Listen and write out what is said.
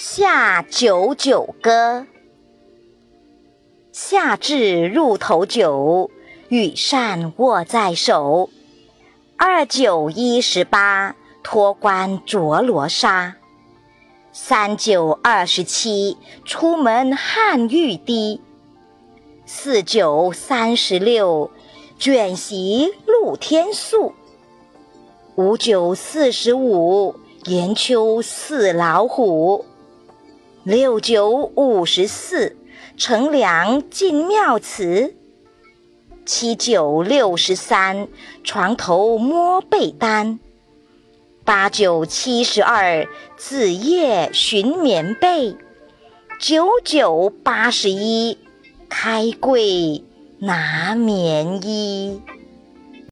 夏九九歌。夏至入头九，羽扇握在手。二九一十八，脱冠着罗纱。三九二十七，出门汗欲滴。四九三十六，卷席露天宿。五九四十五，严秋似老虎。六九五十四，乘凉进庙祠。七九六十三，床头摸被单。八九七十二，子夜寻棉被。九九八十一，开柜拿棉衣。